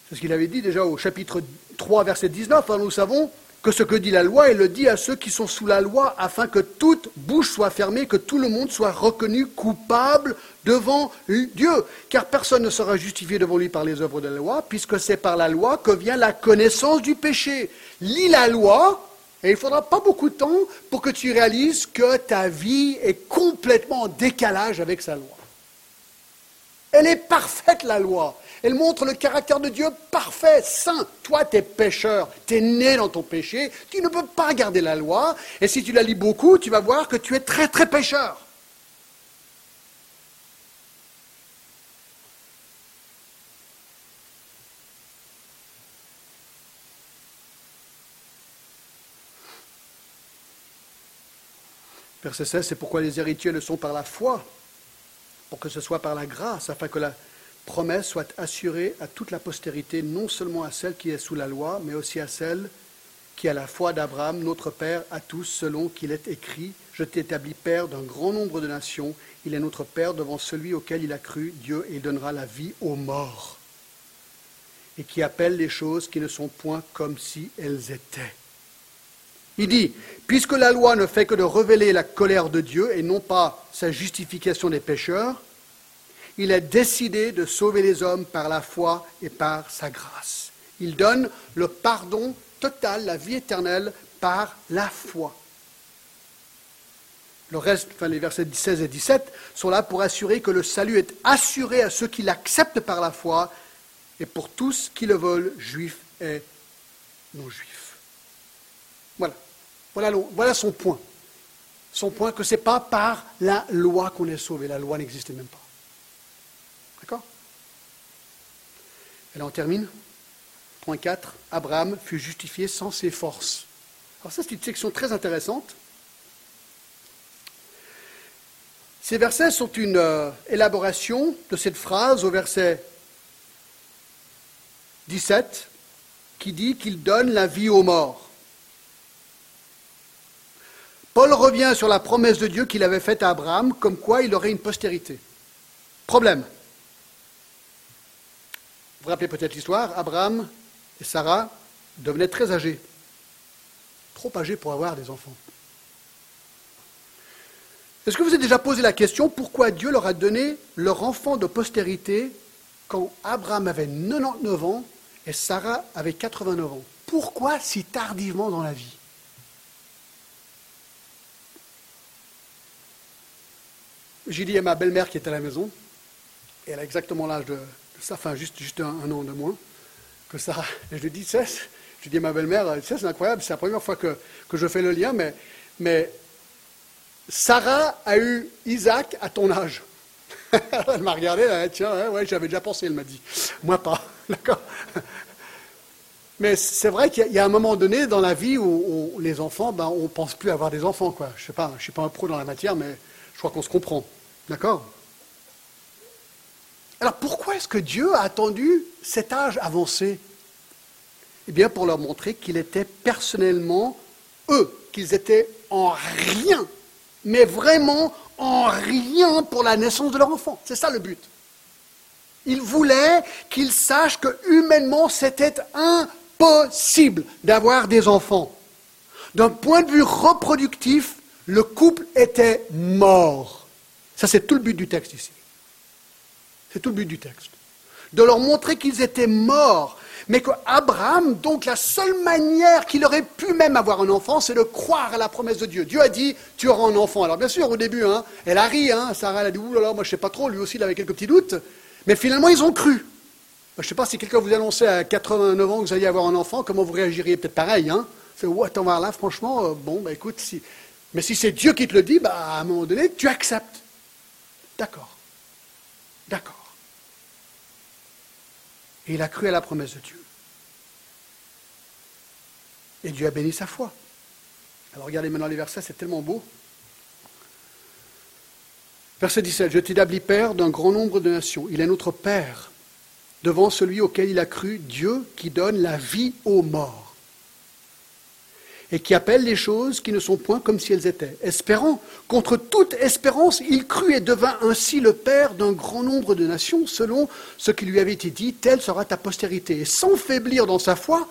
C'est ce qu'il avait dit déjà au chapitre 3, verset 19. nous savons que ce que dit la loi, elle le dit à ceux qui sont sous la loi, afin que toute bouche soit fermée, que tout le monde soit reconnu coupable devant Dieu. Car personne ne sera justifié devant lui par les œuvres de la loi, puisque c'est par la loi que vient la connaissance du péché. Lis la loi, et il ne faudra pas beaucoup de temps pour que tu réalises que ta vie est complètement en décalage avec sa loi. Elle est parfaite, la loi. Elle montre le caractère de Dieu parfait, saint. Toi, tu es pécheur, tu es né dans ton péché, tu ne peux pas garder la loi. Et si tu la lis beaucoup, tu vas voir que tu es très, très pécheur. Verset 16, c'est pourquoi les héritiers ne sont par la foi pour que ce soit par la grâce, afin que la promesse soit assurée à toute la postérité, non seulement à celle qui est sous la loi, mais aussi à celle qui a la foi d'Abraham, notre Père, à tous, selon qu'il est écrit, Je t'ai établi Père d'un grand nombre de nations, il est notre Père devant celui auquel il a cru, Dieu, et donnera la vie aux morts, et qui appelle les choses qui ne sont point comme si elles étaient. Il dit, puisque la loi ne fait que de révéler la colère de Dieu et non pas sa justification des pécheurs, il a décidé de sauver les hommes par la foi et par sa grâce. Il donne le pardon total, la vie éternelle, par la foi. Le reste, enfin les versets 16 et 17, sont là pour assurer que le salut est assuré à ceux qui l'acceptent par la foi et pour tous qui le veulent, juifs et non-juifs. Voilà. Voilà, son point. Son point que ce n'est pas par la loi qu'on est sauvé. La loi n'existait même pas. D'accord Là, on termine. Point 4. Abraham fut justifié sans ses forces. Alors ça, c'est une section très intéressante. Ces versets sont une euh, élaboration de cette phrase au verset 17 qui dit qu'il donne la vie aux morts. Paul revient sur la promesse de Dieu qu'il avait faite à Abraham, comme quoi il aurait une postérité. Problème. Vous rappelez peut-être l'histoire, Abraham et Sarah devenaient très âgés, trop âgés pour avoir des enfants. Est-ce que vous avez déjà posé la question pourquoi Dieu leur a donné leur enfant de postérité quand Abraham avait 99 ans et Sarah avait 89 ans? Pourquoi si tardivement dans la vie? J'ai dit à ma belle-mère qui était à la maison, et elle a exactement l'âge de, ça, enfin juste, juste un, an de moins que ça. Et je lui dis, cesse, je dis à ma belle-mère, c'est incroyable, c'est la première fois que, je fais le lien, mais, mais Sarah a eu Isaac à ton âge. <laughs> elle m'a regardé, elle tiens, ouais, j'avais déjà pensé, elle m'a dit. Moi pas, <laughs> d'accord Mais c'est vrai qu'il y a un moment donné dans la vie où, les enfants, ben, on ne pense plus avoir des enfants. Quoi. Je ne sais pas, je suis pas un pro dans la matière, mais je crois qu'on se comprend. D'accord? Alors pourquoi est-ce que Dieu a attendu cet âge avancé? Eh bien pour leur montrer qu'il était personnellement eux, qu'ils étaient en rien, mais vraiment en rien pour la naissance de leur enfant. C'est ça le but. Il voulait qu'ils sachent que humainement c'était impossible d'avoir des enfants. D'un point de vue reproductif, le couple était mort. Ça, c'est tout le but du texte ici. C'est tout le but du texte. De leur montrer qu'ils étaient morts. Mais qu'Abraham, donc la seule manière qu'il aurait pu même avoir un enfant, c'est de croire à la promesse de Dieu. Dieu a dit, tu auras un enfant. Alors bien sûr, au début, hein, elle a ri, hein, Sarah elle a dit, oulala, moi je sais pas trop, lui aussi il avait quelques petits doutes. Mais finalement, ils ont cru. Je ne sais pas si quelqu'un vous annonçait à 89 ans que vous alliez avoir un enfant, comment vous réagiriez Peut-être pareil, hein C'est, ouais, attends, voir là, franchement, euh, bon, bah écoute, si... mais si c'est Dieu qui te le dit, bah, à un moment donné, tu acceptes. D'accord. D'accord. Et il a cru à la promesse de Dieu. Et Dieu a béni sa foi. Alors regardez maintenant les versets, c'est tellement beau. Verset 17, je t'établis père d'un grand nombre de nations. Il est notre père devant celui auquel il a cru, Dieu qui donne la vie aux morts et qui appelle les choses qui ne sont point comme si elles étaient. Espérant, contre toute espérance, il crut et devint ainsi le père d'un grand nombre de nations, selon ce qui lui avait été dit, telle sera ta postérité. Et sans faiblir dans sa foi,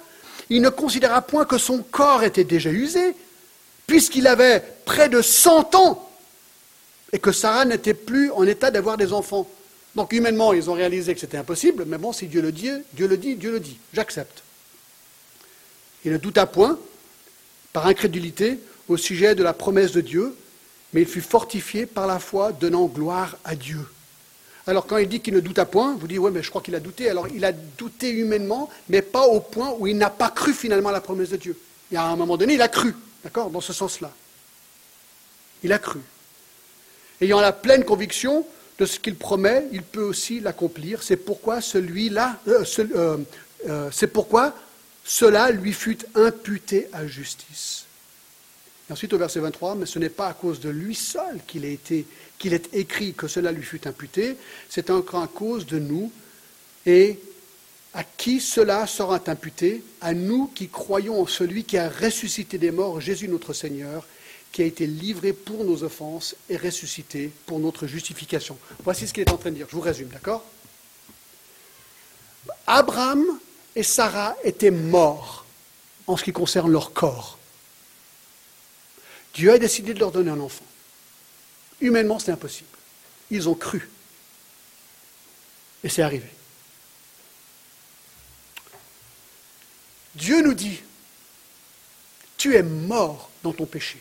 il ne considéra point que son corps était déjà usé, puisqu'il avait près de cent ans, et que Sarah n'était plus en état d'avoir des enfants. Donc humainement, ils ont réalisé que c'était impossible, mais bon, si Dieu le dit, Dieu le dit, Dieu le dit. J'accepte. Il ne douta point, par incrédulité, au sujet de la promesse de Dieu, mais il fut fortifié par la foi, donnant gloire à Dieu. Alors quand il dit qu'il ne douta point, vous dites, oui, mais je crois qu'il a douté. Alors il a douté humainement, mais pas au point où il n'a pas cru finalement la promesse de Dieu. Et à un moment donné, il a cru, d'accord, dans ce sens-là. Il a cru. Ayant la pleine conviction de ce qu'il promet, il peut aussi l'accomplir. C'est pourquoi celui-là, euh, euh, euh, c'est pourquoi cela lui fut imputé à justice. Et ensuite au verset 23, mais ce n'est pas à cause de lui seul qu'il qu'il est écrit que cela lui fut imputé, c'est encore à cause de nous. Et à qui cela sera imputé? À nous qui croyons en celui qui a ressuscité des morts, Jésus notre Seigneur, qui a été livré pour nos offenses et ressuscité pour notre justification. Voici ce qu'il est en train de dire. Je vous résume, d'accord? Abraham et Sarah étaient morts en ce qui concerne leur corps. Dieu a décidé de leur donner un enfant. Humainement, c'est impossible. Ils ont cru. Et c'est arrivé. Dieu nous dit, tu es mort dans ton péché.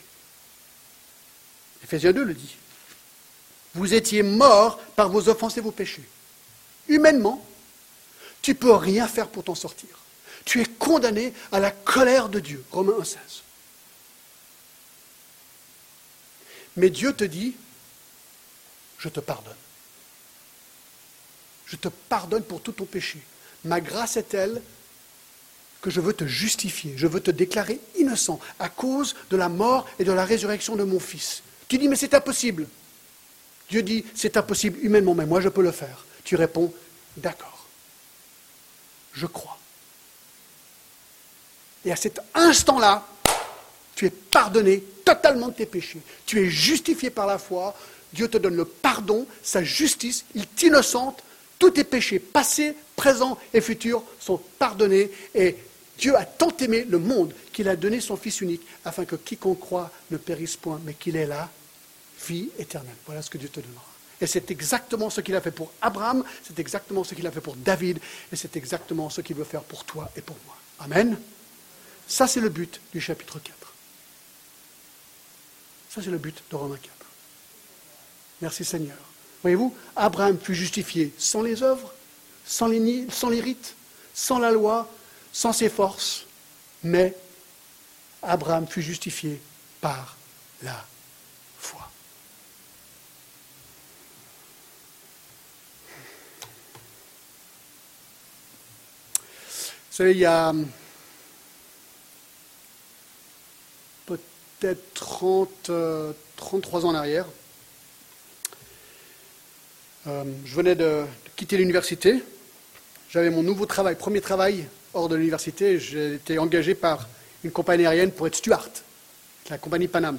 Ephésiens 2 le dit. Vous étiez morts par vos offenses et vos péchés. Humainement, tu ne peux rien faire pour t'en sortir. Tu es condamné à la colère de Dieu. Romains 1,16. Mais Dieu te dit, je te pardonne. Je te pardonne pour tout ton péché. Ma grâce est telle que je veux te justifier, je veux te déclarer innocent à cause de la mort et de la résurrection de mon Fils. Tu dis, mais c'est impossible. Dieu dit, c'est impossible humainement, mais moi je peux le faire. Tu réponds, d'accord. Je crois. Et à cet instant-là, tu es pardonné totalement de tes péchés. Tu es justifié par la foi. Dieu te donne le pardon, sa justice, il t'innocente. Tous tes péchés, passés, présents et futurs, sont pardonnés. Et Dieu a tant aimé le monde qu'il a donné son Fils unique, afin que quiconque croit ne périsse point, mais qu'il ait la vie éternelle. Voilà ce que Dieu te donnera. Et c'est exactement ce qu'il a fait pour Abraham, c'est exactement ce qu'il a fait pour David, et c'est exactement ce qu'il veut faire pour toi et pour moi. Amen. Ça, c'est le but du chapitre 4. Ça, c'est le but de Romains 4. Merci Seigneur. Voyez-vous, Abraham fut justifié sans les œuvres, sans les, sans les rites, sans la loi, sans ses forces, mais Abraham fut justifié par la foi. Vous savez, il y a peut-être 30, 33 ans en arrière, euh, je venais de quitter l'université. J'avais mon nouveau travail, premier travail hors de l'université, j'ai été engagé par une compagnie aérienne pour être steward, la compagnie Panam.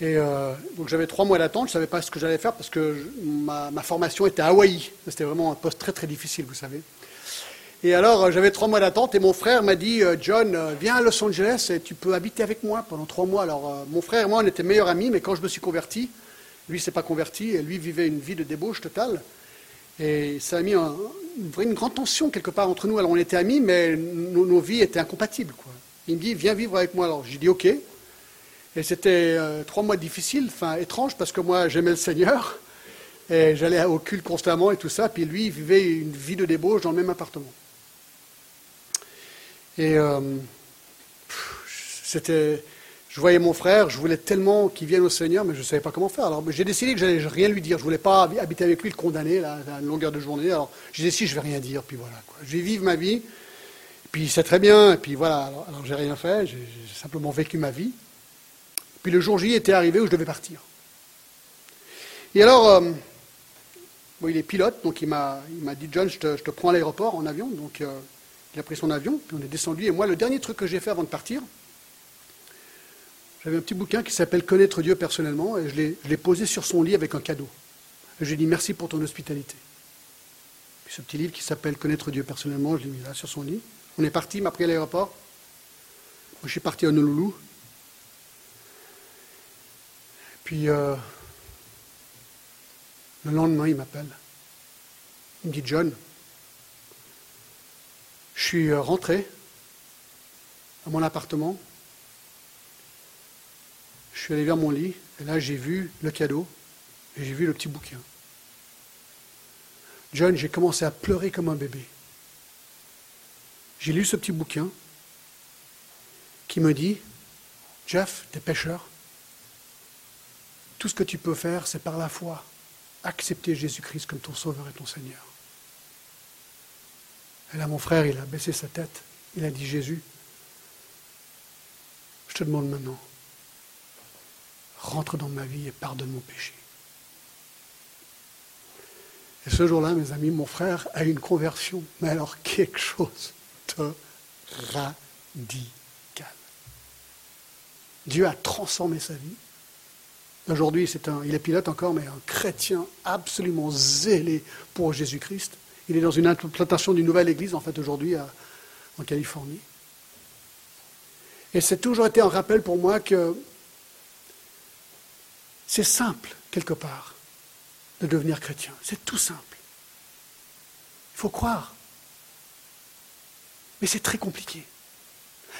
Et euh, donc j'avais trois mois d'attente, je ne savais pas ce que j'allais faire parce que ma, formation était à Hawaï. C'était vraiment un poste très très difficile, vous savez. Et alors, euh, j'avais trois mois d'attente et mon frère m'a dit, euh, John, euh, viens à Los Angeles et tu peux habiter avec moi pendant trois mois. Alors, mon frère et moi, on était meilleurs amis, mais quand je me suis converti, lui s'est pas converti et lui vivait une vie de débauche totale. Et ça a mis une, grande tension quelque part entre nous. Alors, on était amis, mais nos, vies étaient incompatibles. Quoi. Il me dit, viens vivre avec moi. Alors, j'ai dit, OK. Et c'était trois mois difficiles, enfin étranges, parce que moi, j'aimais le Seigneur. <laughs> Et j'allais au culte constamment et tout ça. Puis lui, il vivait une vie de débauche dans le même appartement. Et euh, c'était, je voyais mon frère, je voulais tellement qu'il vienne au Seigneur, mais je ne savais pas comment faire. Alors j'ai décidé que j'allais rien lui dire. Je voulais pas habiter avec lui, le condamner à une longueur de journée. Alors j'ai décidé, je ne vais rien dire. Puis voilà, je vais vivre ma vie. Puis c'est très bien. Et puis voilà, alors, alors j'ai rien fait. J'ai simplement vécu ma vie. Puis le jour J était arrivé où je devais partir. Et alors, euh, il est pilote, donc il m'a dit John, je te, je te prends à l'aéroport en avion. Donc euh, il a pris son avion, puis on est descendu. Et moi, le dernier truc que j'ai fait avant de partir, j'avais un petit bouquin qui s'appelle Connaître Dieu personnellement, et je l'ai posé sur son lit avec un cadeau. Et j'ai dit merci pour ton hospitalité. Puis ce petit livre qui s'appelle Connaître Dieu personnellement, je l'ai mis là sur son lit. On est parti, il m'a pris à l'aéroport. Moi, je suis parti à Honolulu. Puis euh, le lendemain, il m'appelle. Il me dit John, je suis euh, rentré à mon appartement. Je suis allé vers mon lit et là j'ai vu le cadeau et j'ai vu le petit bouquin. John, j'ai commencé à pleurer comme un bébé. J'ai lu ce petit bouquin qui me dit, Jeff, t'es pécheur. Tout ce que tu peux faire, c'est par la foi accepter Jésus-Christ comme ton Sauveur et ton Seigneur. Et là, mon frère, il a baissé sa tête. Il a dit, Jésus, je te demande maintenant, rentre dans ma vie et pardonne mon péché. Et ce jour-là, mes amis, mon frère a une conversion, mais alors quelque chose de radical. Dieu a transformé sa vie. Aujourd'hui, c'est un, il est pilote encore, mais un chrétien absolument zélé pour Jésus-Christ. Il est dans une implantation d'une nouvelle église, en fait, aujourd'hui, en Californie. Et c'est toujours été un rappel pour moi que c'est simple, quelque part, de devenir chrétien. C'est tout simple. Il faut croire. Mais c'est très compliqué.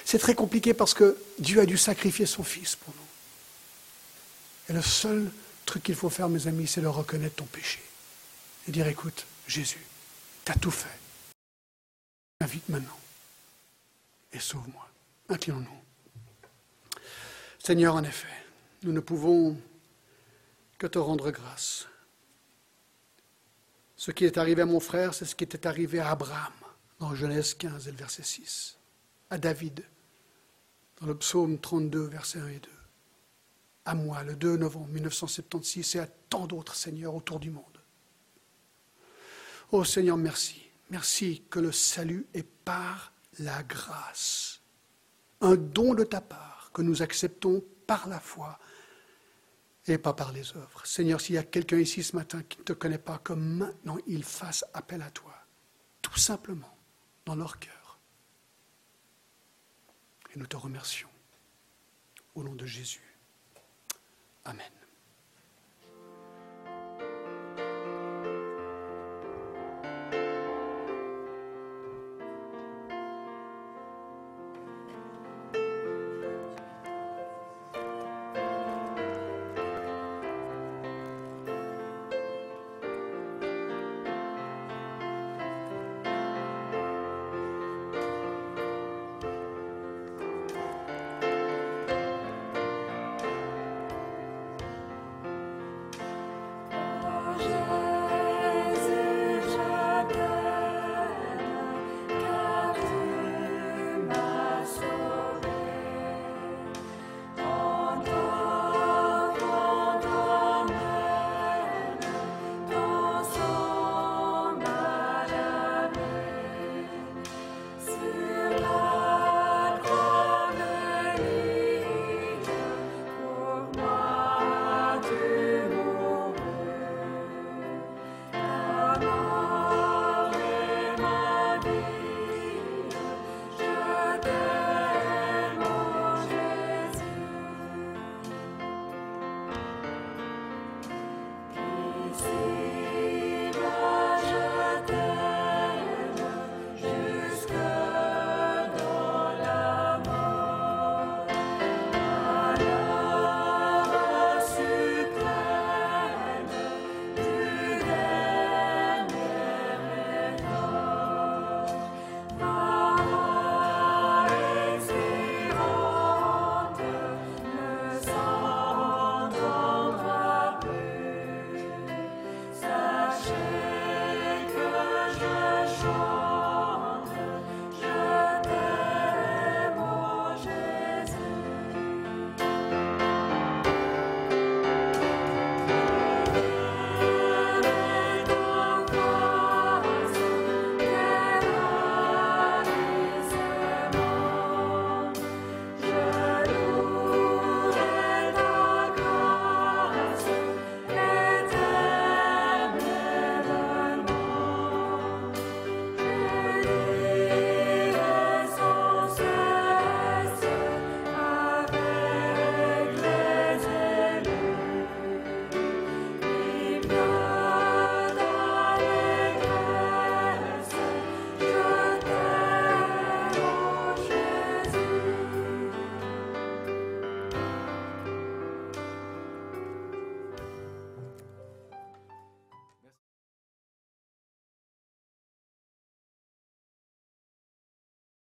C'est très compliqué parce que Dieu a dû sacrifier son Fils pour nous. Et le seul truc qu'il faut faire, mes amis, c'est de reconnaître ton péché. Et dire, écoute, Jésus, tu as tout fait. Invite maintenant et sauve-moi. Inclinons-nous. Seigneur, en effet, nous ne pouvons que te rendre grâce. Ce qui est arrivé à mon frère, c'est ce qui était arrivé à Abraham dans Genèse 15 et le verset 6, à David dans le psaume 32, verset 1 et 2, à moi le 2 novembre 1976 et à tant d'autres seigneurs autour du monde. Oh Seigneur, merci. Merci que le salut est par la grâce. Un don de ta part que nous acceptons par la foi et pas par les œuvres. Seigneur, s'il y a quelqu'un ici ce matin qui ne te connaît pas, que maintenant il fasse appel à toi, tout simplement, dans leur cœur. Et nous te remercions. Au nom de Jésus. Amen.